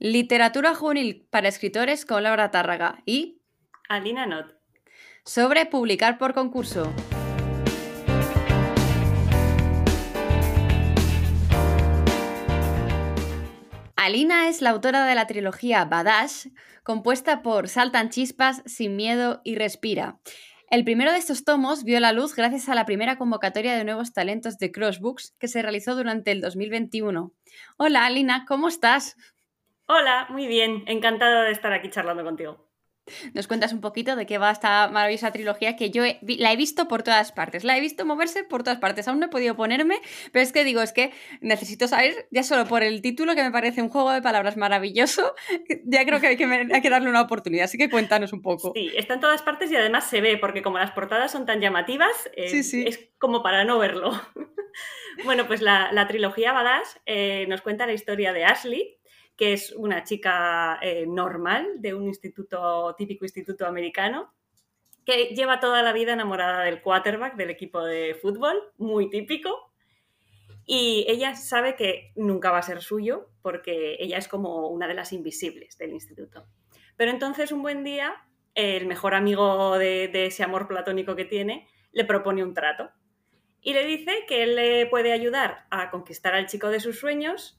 Literatura juvenil para escritores con Laura Tárraga y Alina Not. Sobre publicar por concurso. Alina es la autora de la trilogía Badash, compuesta por Saltan Chispas, Sin Miedo y Respira. El primero de estos tomos vio la luz gracias a la primera convocatoria de nuevos talentos de Crossbooks que se realizó durante el 2021. Hola Alina, ¿cómo estás? Hola, muy bien, encantada de estar aquí charlando contigo. Nos cuentas un poquito de qué va esta maravillosa trilogía que yo la he visto por todas partes, la he visto moverse por todas partes, aún no he podido ponerme, pero es que digo, es que necesito saber, ya solo por el título, que me parece un juego de palabras maravilloso, ya creo que hay que, hay que darle una oportunidad, así que cuéntanos un poco. Sí, está en todas partes y además se ve, porque como las portadas son tan llamativas, eh, es como para no verlo. bueno, pues la, trilogía Badass eh, nos cuenta la historia de Ashley, que es una chica eh, normal de un instituto, típico instituto americano, que lleva toda la vida enamorada del quarterback del equipo de fútbol, muy típico, y ella sabe que nunca va a ser suyo porque ella es como una de las invisibles del instituto. Pero entonces un buen día, el mejor amigo de, de ese amor platónico que tiene le propone un trato y le dice que él le puede ayudar a conquistar al chico de sus sueños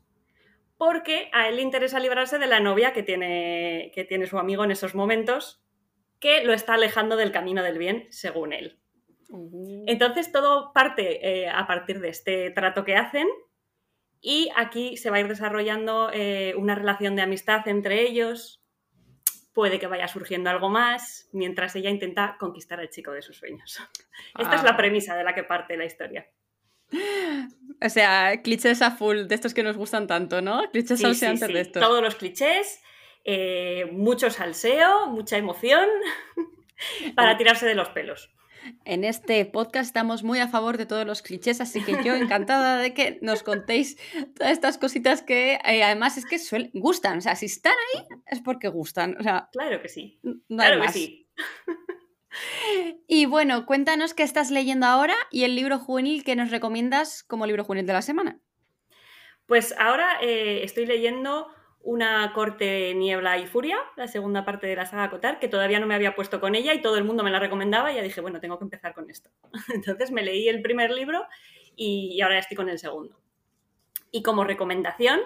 porque a él le interesa librarse de la novia que tiene, que tiene su amigo en esos momentos, que lo está alejando del camino del bien, según él. Uh. Entonces todo parte eh, a partir de este trato que hacen y aquí se va a ir desarrollando eh, una relación de amistad entre ellos. Puede que vaya surgiendo algo más mientras ella intenta conquistar al chico de sus sueños. Esta es la ah. premisa de la que parte la historia. O sea, clichés a full de estos que nos gustan tanto, ¿no? Clichés sí, de estos. Todos los clichés, eh, mucho salseo, mucha emoción para tirarse de los pelos. En este podcast estamos muy a favor de todos los clichés, así que yo encantada de que nos contéis todas estas cositas que eh, además es que gustan. O sea, si están ahí es porque gustan. O sea, claro que sí. claro que sí. Y bueno, cuéntanos qué estás leyendo ahora y el libro juvenil que nos recomiendas como libro juvenil de la semana. Pues ahora eh, estoy leyendo Una corte, niebla y furia, la segunda parte de la saga Cotar, que todavía no me había puesto con ella y todo el mundo me la recomendaba y ya dije, bueno, tengo que empezar con esto. Entonces me leí el primer libro y ahora estoy con el segundo. Y como recomendación,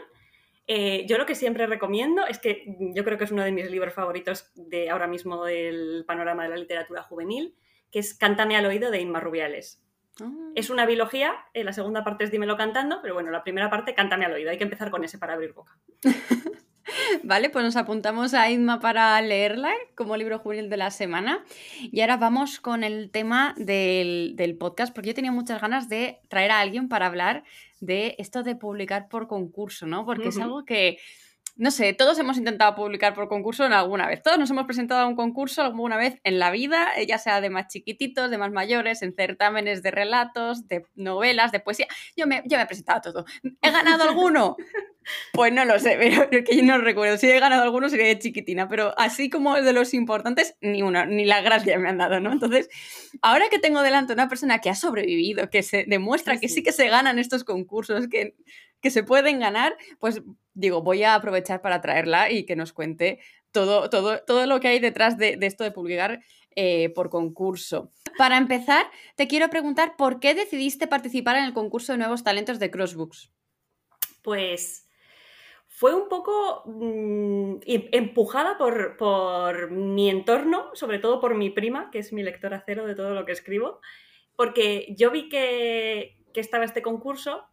eh, yo lo que siempre recomiendo es que yo creo que es uno de mis libros favoritos de ahora mismo del panorama de la literatura juvenil, que es Cántame al oído de Inma Rubiales. Ah. Es una biología, eh, la segunda parte es Dímelo cantando, pero bueno, la primera parte, Cántame al oído. Hay que empezar con ese para abrir boca. Vale, pues nos apuntamos a Inma para leerla como libro juvenil de la semana. Y ahora vamos con el tema del, del podcast, porque yo tenía muchas ganas de traer a alguien para hablar de esto de publicar por concurso, ¿no? Porque es algo que, no sé, todos hemos intentado publicar por concurso en alguna vez. Todos nos hemos presentado a un concurso alguna vez en la vida, eh, ya sea de más chiquititos, de más mayores, en certámenes de relatos, de novelas, de poesía. Yo me, yo me he presentado a todo. ¿He ganado alguno? Pues no lo sé, pero que yo no recuerdo. Si he ganado alguno sería de chiquitina, pero así como de los importantes, ni una, ni la gracia me han dado, ¿no? Entonces, ahora que tengo delante una persona que ha sobrevivido, que se demuestra que sí que se ganan estos concursos, que, que se pueden ganar, pues digo, voy a aprovechar para traerla y que nos cuente todo, todo, todo lo que hay detrás de, esto de publicar eh, por concurso. Para empezar, te quiero preguntar por qué decidiste participar en el concurso de nuevos talentos de Crossbooks. Pues fue un poco mm, em, empujada por, mi entorno, sobre todo por mi prima, que es mi lectora cero de todo lo que escribo, porque yo vi que, estaba este concurso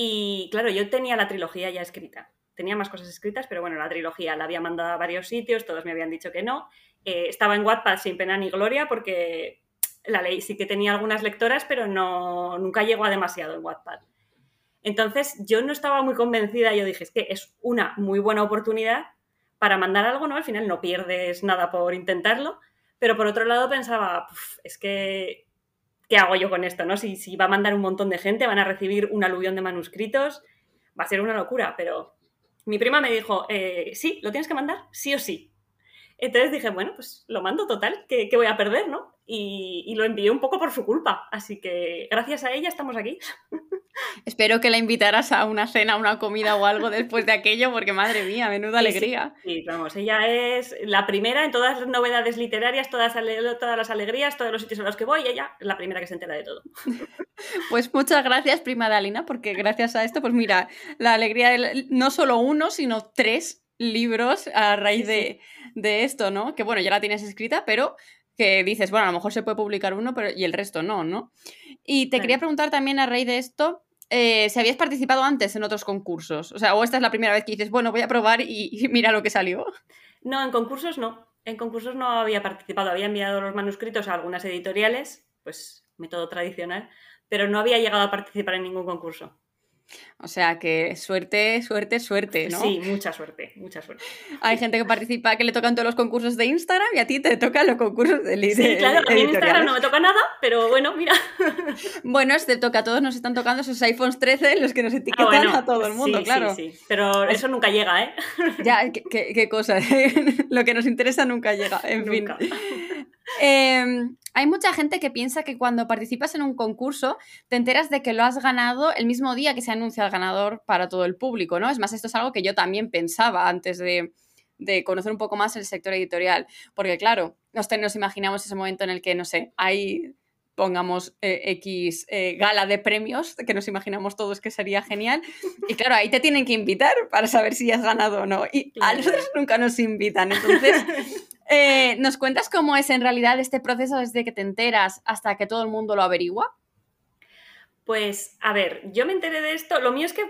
y claro, yo tenía la trilogía ya escrita. Tenía más cosas escritas, pero bueno, la trilogía la había mandado a varios sitios, todos me habían dicho que no. Eh, estaba en Wattpad sin pena ni gloria porque la ley sí que tenía algunas lectoras, pero no, nunca llegó a demasiado en Wattpad. Entonces yo no estaba muy convencida, yo dije, es que es una muy buena oportunidad para mandar algo, ¿no? Al final no pierdes nada por intentarlo, pero por otro lado pensaba, es que, ¿qué hago yo con esto, no? Si, si va a mandar un montón de gente, van a recibir un aluvión de manuscritos, va a ser una locura, pero mi prima me dijo, eh, sí, lo tienes que mandar, sí o sí. Entonces dije, bueno, pues lo mando total, que, voy a perder, ¿no? Y, lo envié un poco por su culpa. Así que gracias a ella estamos aquí. Espero que la invitaras a una cena, una comida o algo después de aquello, porque madre mía, menuda alegría. Sí, vamos, ella es la primera en todas las novedades literarias, todas, todas las alegrías, todos los sitios a los que voy, ella es la primera que se entera de todo. Pues muchas gracias, prima Dalina, porque gracias a esto, pues mira, la alegría de no solo uno, sino tres libros a raíz de, esto, ¿no? Que bueno, ya la tienes escrita, pero que dices, bueno, a lo mejor se puede publicar uno pero, y el resto no, ¿no? Y te quería preguntar también a raíz de esto, eh, si habías participado antes en otros concursos, o sea, o esta es la primera vez que dices, bueno, voy a probar y, mira lo que salió. No, en concursos no. En concursos no había participado, había enviado los manuscritos a algunas editoriales, pues método tradicional, pero no había llegado a participar en ningún concurso. O sea que suerte, suerte, suerte, ¿no? Sí, mucha suerte, mucha suerte. Hay gente que participa que le tocan todos los concursos de Instagram y a ti te tocan los concursos de Sí, claro, a mí en Instagram no me toca nada, pero bueno, mira. Bueno, te toca, a todos nos están tocando esos iPhones 13 los que nos ah, etiquetan a todo el mundo, claro. Sí, sí, pero eso nunca llega, ¿eh? Ya, qué, cosa, lo que nos interesa nunca llega, en fin. Em, hay mucha gente que piensa que cuando participas en un concurso te enteras de que lo has ganado el mismo día que se anuncia el ganador para todo el público, ¿no? Es más, esto es algo que yo también pensaba antes de, conocer un poco más el sector editorial, porque claro, nos, imaginamos ese momento en el que, no sé, hay pongamos eh, X eh, gala de premios, que nos imaginamos todos que sería genial. Y claro, ahí te tienen que invitar para saber si has ganado o no. Y a nosotros nunca nos invitan. Entonces, eh, ¿Nos cuentas cómo es en realidad este proceso desde que te enteras hasta que todo el mundo lo averigua? Pues, a ver, yo me enteré de esto. Lo mío es que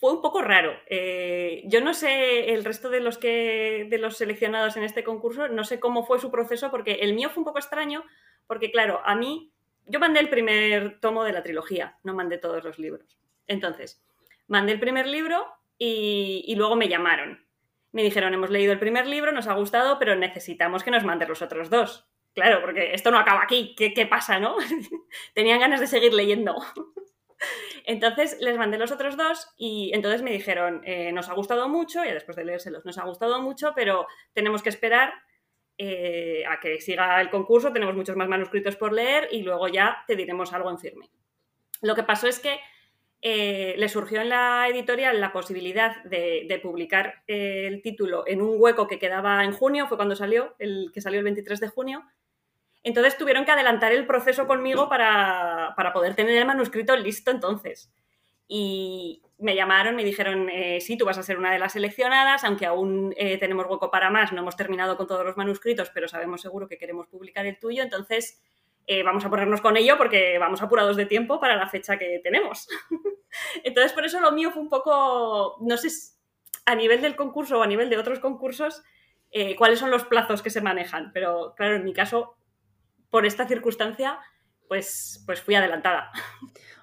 fue un poco raro. Eh, yo no sé el resto de los que de los seleccionados en este concurso, no sé cómo fue su proceso, porque el mío fue un poco extraño, porque claro, a mí yo mandé el primer tomo de la trilogía, no mandé todos los libros. Entonces, mandé el primer libro y luego me llamaron me dijeron, hemos leído el primer libro, nos ha gustado, pero necesitamos que nos mandes los otros dos. Claro, porque esto no acaba aquí, ¿qué, pasa, no? Tenían ganas de seguir leyendo. entonces les mandé los otros dos y entonces me dijeron, eh, nos ha gustado mucho, y después de leérselos, nos ha gustado mucho, pero tenemos que esperar eh, a que siga el concurso, tenemos muchos más manuscritos por leer y luego ya te diremos algo en firme. Lo que pasó es que eh, le surgió en la editorial la posibilidad de, publicar eh, el título en un hueco que quedaba en junio, fue cuando salió, el que salió el 23 de junio. Entonces tuvieron que adelantar el proceso conmigo para, poder tener el manuscrito listo entonces. Y me llamaron, me dijeron, eh, sí, tú vas a ser una de las seleccionadas, aunque aún tenemos hueco para más, no hemos terminado con todos los manuscritos, pero sabemos seguro que queremos publicar el tuyo, entonces eh, vamos a ponernos con ello porque vamos apurados de tiempo para la fecha que tenemos. Entonces, por eso lo mío fue un poco, no sé, a nivel del concurso o a nivel de otros concursos, eh, cuáles son los plazos que se manejan. Pero claro, en mi caso, por esta circunstancia, pues, pues fui adelantada.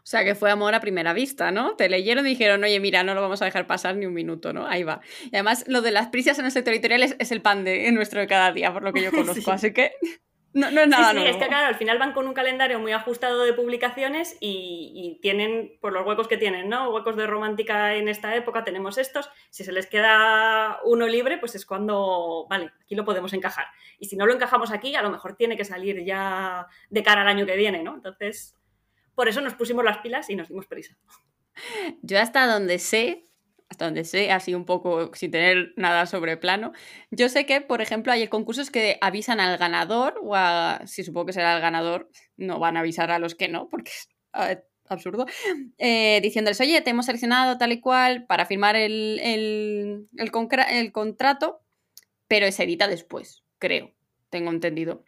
O sea, que fue amor a primera vista, ¿no? Te leyeron y dijeron, oye, mira, no lo vamos a dejar pasar ni un minuto, ¿no? Ahí va. Y además, lo de las prisas en el sector editorial es, el pan de nuestro de cada día, por lo que yo conozco. Así que no, no es nada sí, sí, es que claro, al final van con un calendario muy ajustado de publicaciones y, tienen, por los huecos que tienen, ¿no? Huecos de romántica en esta época tenemos estos. Si se les queda uno libre, pues es cuando, vale, aquí lo podemos encajar. Y si no lo encajamos aquí, a lo mejor tiene que salir ya de cara al año que viene, ¿no? Entonces, por eso nos pusimos las pilas y nos dimos prisa. Yo hasta donde sé, hasta donde sé, así un poco sin tener nada sobre plano. Yo sé que, por ejemplo, hay concursos que avisan al ganador, o a, si supongo que será el ganador, no van a avisar a los que no, porque es absurdo, eh, diciéndoles, oye, te hemos seleccionado tal y cual para firmar el, el, el contrato, pero se edita después, creo, tengo entendido.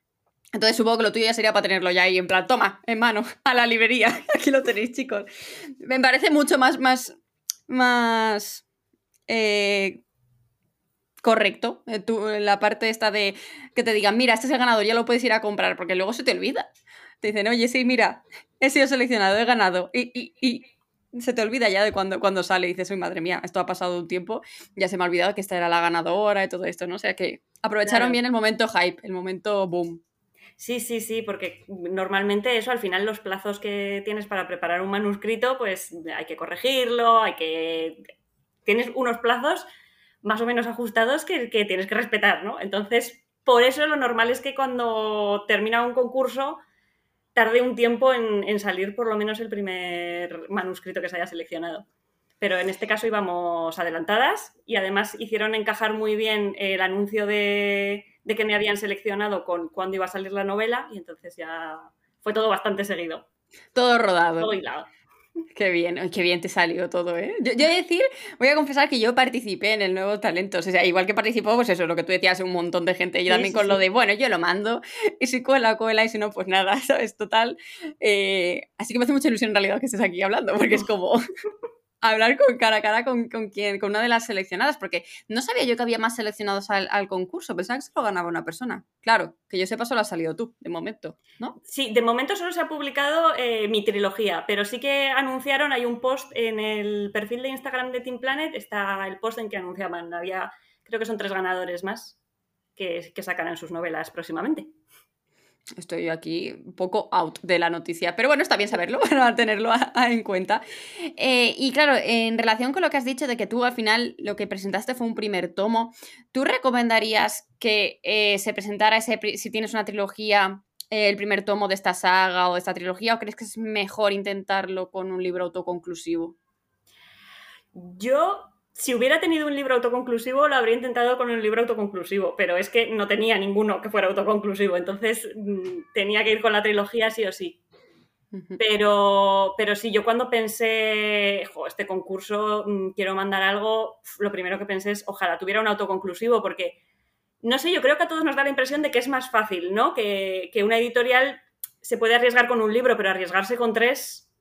Entonces supongo que lo tuyo ya sería para tenerlo ya ahí en plan, toma, en mano, a la librería. Aquí lo tenéis, chicos. Me parece mucho más, más más eh, correcto. Eh, la parte esta de que te digan, mira, este es el ganador, ya lo puedes ir a comprar, porque luego se te olvida. Te dicen, oye, sí, mira, he sido seleccionado, he ganado. Y, se te olvida ya de cuando, cuando sale y dices, uy, madre mía, esto ha pasado un tiempo, ya se me ha olvidado que esta era la ganadora y todo esto, ¿no? O sea que aprovecharon bien el momento hype, el momento boom. Sí, sí, sí, porque normalmente eso, al final los plazos que tienes para preparar un manuscrito, pues hay que corregirlo, hay que... Tienes unos plazos más o menos ajustados que, tienes que respetar, ¿no? Entonces, por eso lo normal es que cuando termina un concurso tarde un tiempo en, salir por lo menos el primer manuscrito que se haya seleccionado. Pero en este caso íbamos adelantadas y además hicieron encajar muy bien el anuncio de, de que me habían seleccionado con cuándo iba a salir la novela y entonces ya fue todo bastante seguido. Todo rodado. Todo hilado. Qué bien, qué bien te salió todo, ¿eh? Yo, yo decir, voy a confesar que yo participé en el Nuevo Talento. O sea, igual que participó, pues eso, lo que tú decías, un montón de gente. Yo también con lo de, bueno, yo lo mando, y si cuela, cuela, y si no, pues nada, ¿sabes? Total. Eh, así que me hace mucha ilusión en realidad que estés aquí hablando, porque es como hablar con cara a cara con, con, quien, con una de las seleccionadas, porque no sabía yo que había más seleccionados al, concurso, pensaba que solo ganaba una persona. Claro, que yo sepa solo has salido tú, de momento, ¿no? Sí, de momento solo se ha publicado eh, mi trilogía, pero sí que anunciaron, hay un post en el perfil de Instagram de Team Planet, está el post en que anunciaban, había, creo que son tres ganadores más que, que sacarán sus novelas próximamente. Estoy aquí un poco out de la noticia, pero bueno, está bien saberlo, para tenerlo en cuenta. Eh, y claro, en relación con lo que has dicho de que tú al final lo que presentaste fue un primer tomo, ¿tú recomendarías que eh, se presentara ese, si tienes una trilogía, eh, el primer tomo de esta saga o de esta trilogía, o crees que es mejor intentarlo con un libro autoconclusivo? Yo si hubiera tenido un libro autoconclusivo, lo habría intentado con un libro autoconclusivo, pero es que no tenía ninguno que fuera autoconclusivo, entonces mm, tenía que ir con la trilogía sí o sí. Pero, pero sí, yo cuando pensé, este concurso, mm, quiero mandar algo, lo primero que pensé es, ojalá tuviera un autoconclusivo, porque, no sé, yo creo que a todos nos da la impresión de que es más fácil, ¿no? Que, que una editorial se puede arriesgar con un libro, pero arriesgarse con tres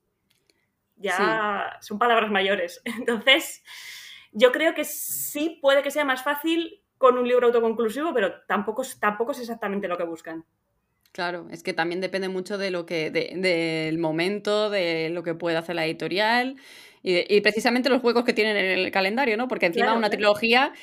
ya son palabras mayores. Entonces, yo creo que sí puede que sea más fácil con un libro autoconclusivo, pero tampoco, tampoco es exactamente lo que buscan. Claro, es que también depende mucho de lo que, del momento, de lo que puede hacer la editorial y, precisamente los juegos que tienen en el calendario, ¿no? Porque encima una trilogía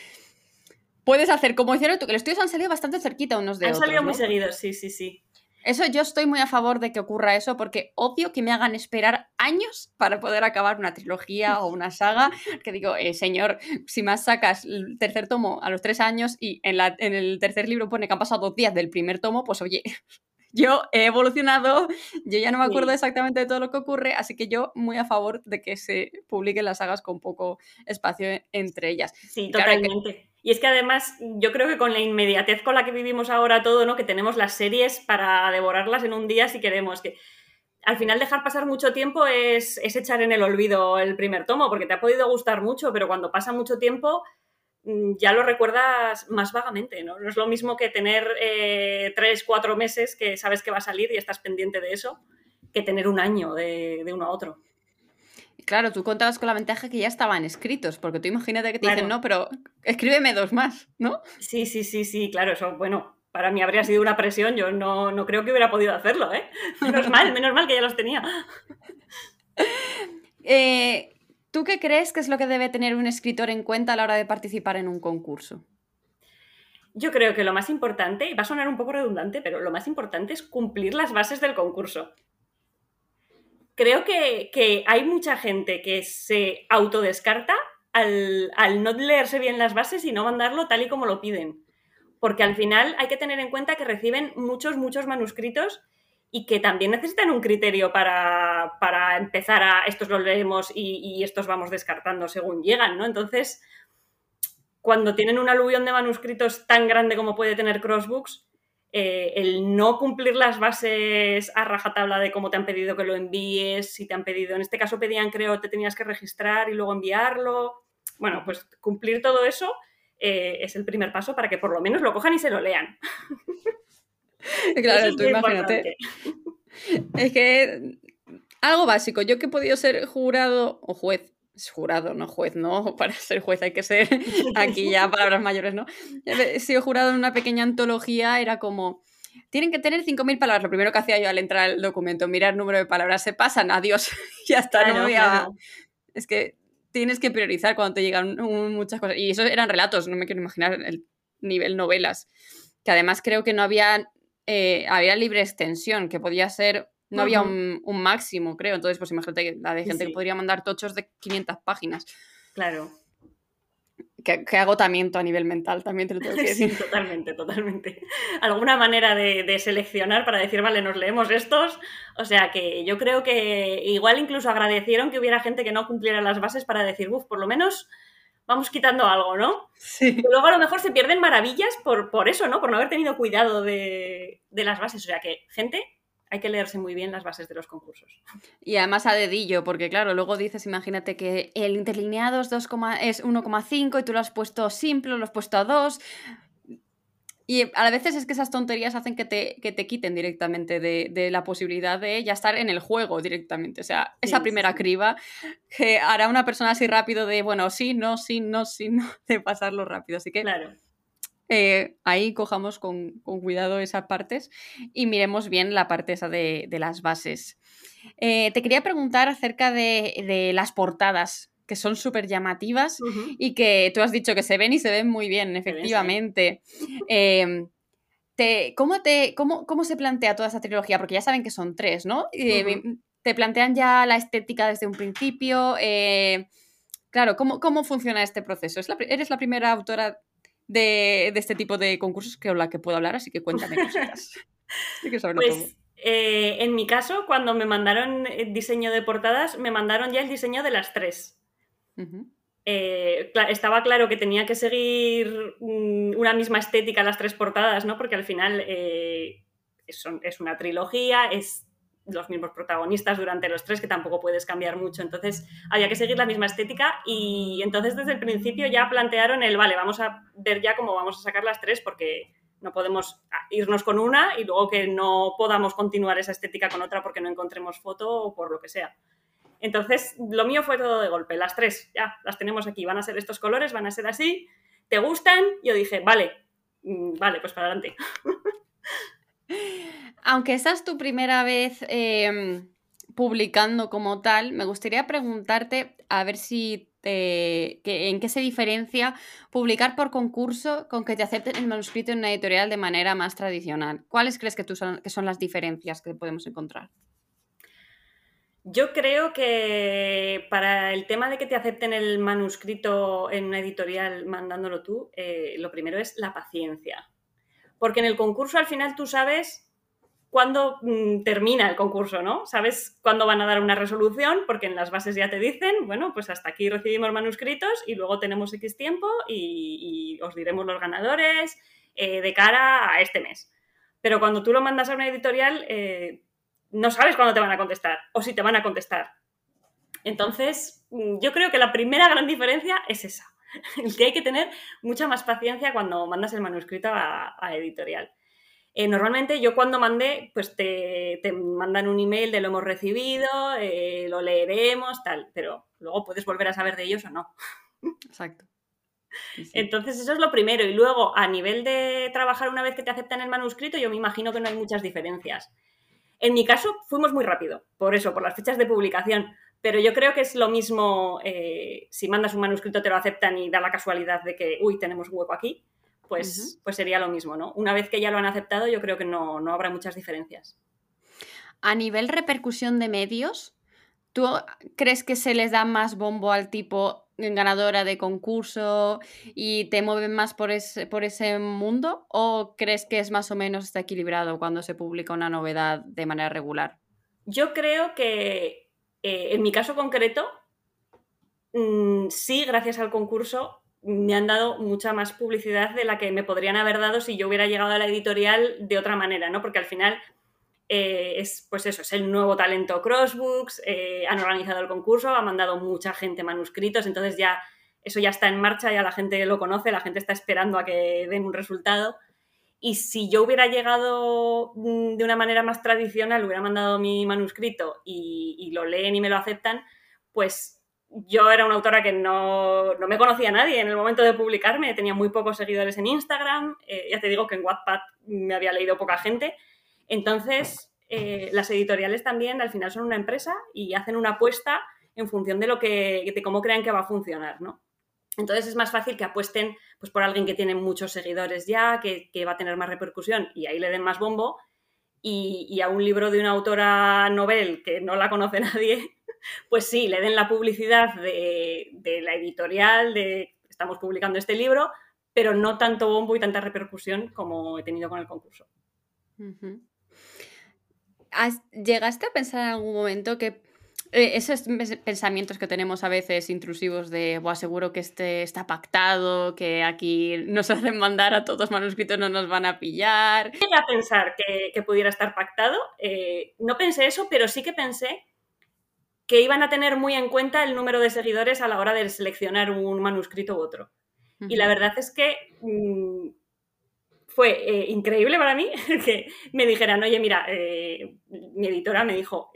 puedes hacer, como hicieron tú, que los estudios han salido bastante cerquita unos de otros. Han salido muy seguidos, sí, sí, sí. Eso yo estoy muy a favor de que ocurra eso porque odio que me hagan esperar años para poder acabar una trilogía o una saga. Que digo, eh, señor, si más sacas el tercer tomo a los tres años y en, la, en el tercer libro pone que han pasado dos días del primer tomo, pues oye, yo he evolucionado, yo ya no me acuerdo exactamente de todo lo que ocurre, así que yo muy a favor de que se publiquen las sagas con poco espacio entre ellas. Sí, totalmente. Y es que además yo creo que con la inmediatez con la que vivimos ahora todo, ¿no? Que tenemos las series para devorarlas en un día si queremos, que al final dejar pasar mucho tiempo es, echar en el olvido el primer tomo, porque te ha podido gustar mucho, pero cuando pasa mucho tiempo ya lo recuerdas más vagamente, ¿no? No es lo mismo que tener eh, tres, cuatro meses que sabes que va a salir y estás pendiente de eso, que tener un año de uno a otro. Claro, tú contabas con la ventaja que ya estaban escritos, porque tú imagínate que te dicen, no, pero escríbeme dos más, ¿no? Sí, sí, sí, sí, claro, eso, bueno, para mí habría sido una presión, yo no, no creo que hubiera podido hacerlo, ¿eh? Menos mal, menos mal que ya los tenía. Eh, ¿Tú qué crees que es lo que debe tener un escritor en cuenta a la hora de participar en un concurso? Yo creo que lo más importante, y va a sonar un poco redundante, pero lo más importante es cumplir las bases del concurso creo que, hay mucha gente que se autodescarta al, al no leerse bien las bases y no mandarlo tal y como lo piden. Porque al final hay que tener en cuenta que reciben muchos, muchos manuscritos y que también necesitan un criterio para, empezar a estos los leemos y, y, estos vamos descartando según llegan, ¿no? Entonces, cuando tienen un aluvión de manuscritos tan grande como puede tener Crossbooks, eh, el no cumplir las bases a rajatabla de cómo te han pedido que lo envíes, si te han pedido, en este caso pedían, creo, te tenías que registrar y luego enviarlo. Bueno, pues cumplir todo eso eh, es el primer paso para que por lo menos lo cojan y se lo lean. Claro, tú imagínate. Es que algo básico, yo que he podido ser jurado o juez jurado, no juez, no, para ser juez hay que ser aquí ya palabras mayores, ¿no? He sido jurado en una pequeña antología, era como, tienen que tener 5.000 palabras. Lo primero que hacía yo al entrar al documento, mirar el número de palabras, se pasan, adiós, ya está, no voy a... Es que tienes que priorizar cuando te llegan muchas cosas. Y eso eran relatos, no me quiero imaginar el nivel novelas. Que además creo que no había, eh, había libre extensión, que podía ser no había un, máximo, creo. Entonces, pues imagínate la de gente que podría mandar tochos de 500 páginas. Claro. qué, agotamiento a nivel mental, también te lo tengo que decir. Sí, totalmente, totalmente. Alguna manera de, seleccionar para decir, vale, nos leemos estos. O sea que yo creo que igual incluso agradecieron que hubiera gente que no cumpliera las bases para decir, uff, por lo menos vamos quitando algo, ¿no? Sí. luego a lo mejor se pierden maravillas por, por eso, ¿no? Por no haber tenido cuidado de, de las bases. O sea que, gente, hay que leerse muy bien las bases de los concursos. Y además a dedillo, porque claro, luego dices, imagínate que el interlineado es, 2, es 1,5 y tú lo has puesto simple, lo has puesto a 2. Y a veces es que esas tonterías hacen que te, que te quiten directamente de, la posibilidad de ya estar en el juego directamente. O sea, esa primera criba que hará una persona así rápido de, bueno, sí, no, sí, no, sí, no, de pasarlo rápido. Así que claro. Eh, ahí cojamos con, cuidado esas partes y miremos bien la parte esa de, las bases. Eh, te quería preguntar acerca de, las portadas, que son súper llamativas y que tú has dicho que se ven y se ven muy bien, efectivamente. Em, ¿cómo, te, cómo, cómo, se plantea toda esa trilogía? Porque ya saben que son tres, ¿no? Eh, ¿Te plantean ya la estética desde un principio? claro, ¿cómo, ¿cómo, funciona este proceso? ¿Eres la primera autora de, este tipo de concursos que la que puedo hablar, así que cuéntame cositas. pues, eh, en mi caso, cuando me mandaron el diseño de portadas, me mandaron ya el diseño de las tres. Eh, estaba claro que tenía que seguir mm, una misma estética las tres portadas, ¿no? Porque al final eh, es una trilogía, es los mismos protagonistas durante los tres, que tampoco puedes cambiar mucho. Entonces, había que seguir la misma estética y entonces desde el principio ya plantearon el, vale, vamos a ver ya cómo vamos a sacar las tres porque no podemos irnos con una y luego que no podamos continuar esa estética con otra porque no encontremos foto o por lo que sea. Entonces, lo mío fue todo de golpe, las tres, ya, las tenemos aquí, van a ser estos colores, van a ser así, ¿te gustan? Yo dije, vale, mm, vale, pues para adelante. Aunque esa es tu primera vez em, publicando como tal, me gustaría preguntarte a ver si en qué se diferencia publicar por concurso con que te acepten el manuscrito en una editorial de manera más tradicional. ¿Cuáles crees que, tú son, que son las diferencias que podemos encontrar? Yo creo que para el tema de que te acepten el manuscrito en una editorial mandándolo tú, eh, lo primero es la paciencia. Porque en el concurso al final tú sabes cuándo mm, termina el concurso, ¿no? Sabes cuándo van a dar una resolución, porque en las bases ya te dicen, bueno, pues hasta aquí recibimos manuscritos y luego tenemos X tiempo y, os diremos los ganadores eh, de cara a este mes. Pero cuando tú lo mandas a una editorial, eh, no sabes cuándo te van a contestar o si te van a contestar. Entonces, mm, yo creo que la primera gran diferencia es esa, el que hay que tener mucha más paciencia cuando mandas el manuscrito a editorial. Eh, normalmente yo cuando mandé, pues te, mandan un email de lo hemos recibido, eh, lo leeremos, tal, pero luego puedes volver a saber de ellos o no. Exacto. Entonces eso es lo primero. Y luego, a nivel de trabajar una vez que te aceptan el manuscrito, yo me imagino que no hay muchas diferencias. En mi caso, fuimos muy rápido, por eso, por las fechas de publicación. Pero yo creo que es lo mismo eh, si mandas un manuscrito, te lo aceptan y da la casualidad de que, uy, tenemos un hueco aquí pues, pues sería lo mismo, ¿no? Una vez que ya lo han aceptado, yo creo que no, habrá muchas diferencias. A nivel repercusión de medios, ¿tú crees que se les da más bombo al tipo ganadora de concurso y te mueven más por ese, por ese mundo? ¿O crees que es más o menos está equilibrado cuando se publica una novedad de manera regular? Yo creo que eh, en mi caso concreto, mm, sí, gracias al concurso, me han dado mucha más publicidad de la que me podrían haber dado si yo hubiera llegado a la editorial de otra manera, ¿no? Porque al final eh, es, pues eso, es el nuevo talento Crossbooks, eh, han organizado el concurso, ha mandado mucha gente manuscritos, entonces ya eso ya está en marcha, ya la gente lo conoce, la gente está esperando a que den un resultado. Y si yo hubiera llegado mm, de una manera más tradicional, hubiera mandado mi manuscrito y, lo leen y me lo aceptan, pues yo era una autora que no, me conocía nadie en el momento de publicarme, tenía muy pocos seguidores en Instagram, eh, ya te digo que en Wattpad me había leído poca gente, entonces eh, las editoriales también al final son una empresa y hacen una apuesta en función de lo que, de cómo crean que va a funcionar, ¿no? Entonces es más fácil que apuesten pues, por alguien que tiene muchos seguidores ya, que, va a tener más repercusión y ahí le den más bombo, y, y a un libro de una autora novel que no la conoce nadie, pues sí, le den la publicidad de, la editorial, de estamos publicando este libro, pero no tanto bombo y tanta repercusión como he tenido con el concurso. ¿Llegaste a pensar en algún momento que eh, esos pensamientos que tenemos a veces intrusivos de, Buah, seguro que este está pactado, que aquí nos hacen mandar a todos manuscritos, no nos van a pillar. Llegué a pensar que, pudiera estar pactado. Eh, no pensé eso, pero sí que pensé que iban a tener muy en cuenta el número de seguidores a la hora de seleccionar un manuscrito u otro. Y la verdad es que mm, fue eh, increíble para mí que me dijeran, oye, mira, mi editora me dijo,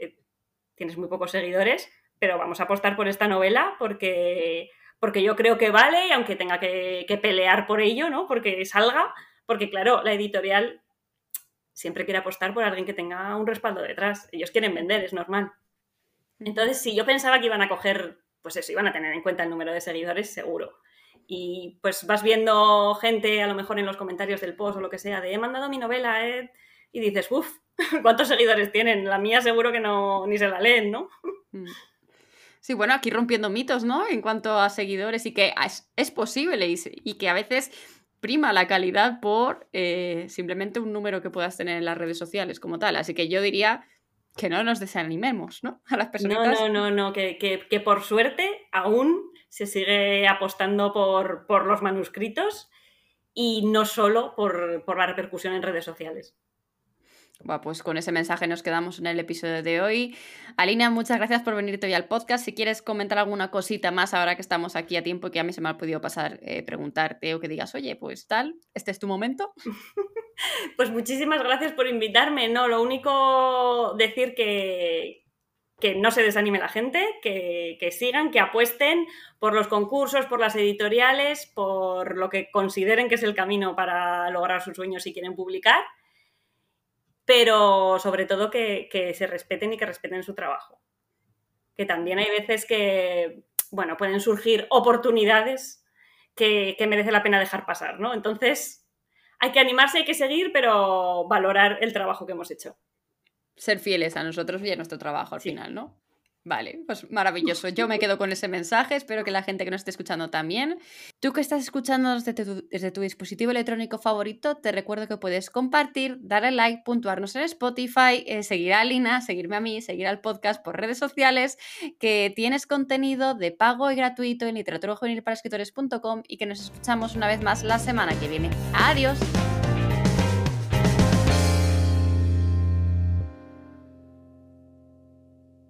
tienes muy pocos seguidores, pero vamos a apostar por esta novela porque, porque yo creo que vale, y aunque tenga que, pelear por ello, ¿no? Porque salga, porque claro, la editorial siempre quiere apostar por alguien que tenga un respaldo detrás. Ellos quieren vender, es normal. Entonces, si yo pensaba que iban a coger, pues eso, iban a tener en cuenta el número de seguidores, seguro. Y pues vas viendo gente, a lo mejor en los comentarios del post o lo que sea, de he mandado mi novela, eh", y dices, uff, ¿Cuántos seguidores tienen? La mía seguro que no ni se la leen, ¿no? Mm. Sí, bueno, aquí rompiendo mitos, ¿no? En cuanto a seguidores y que es, posible y, que a veces prima la calidad por eh, simplemente un número que puedas tener en las redes sociales como tal. Así que yo diría que no nos desanimemos, ¿no? A las personas. No, no, no, no, que, que, por suerte aún se sigue apostando por, por los manuscritos y no solo por, por la repercusión en redes sociales. Bueno, pues con ese mensaje nos quedamos en el episodio de hoy. Alina, muchas gracias por venirte hoy al podcast. Si quieres comentar alguna cosita más ahora que estamos aquí a tiempo, que a mí se me ha podido pasar eh, preguntarte o que digas, oye, pues tal, este es tu momento. pues muchísimas gracias por invitarme. No, lo único decir que, que no se desanime la gente, que, que, sigan, que apuesten por los concursos, por las editoriales, por lo que consideren que es el camino para lograr sus sueños si quieren publicar pero sobre todo que, se respeten y que respeten su trabajo. Que también hay veces que, bueno, pueden surgir oportunidades que, que merece la pena dejar pasar, ¿no? Entonces, hay que animarse, hay que seguir, pero valorar el trabajo que hemos hecho. Ser fieles a nosotros y a nuestro trabajo al final, ¿no? Vale, pues maravilloso. Yo me quedo con ese mensaje. Espero que la gente que nos esté escuchando también. Tú que estás escuchando desde tu, dispositivo electrónico favorito, te recuerdo que puedes compartir, darle like, puntuarnos en Spotify, eh, seguir a Lina, seguirme a mí, seguir al podcast por redes sociales, que tienes contenido de pago y gratuito en literatura para escritores.com y que nos escuchamos una vez más la semana que viene. Adiós.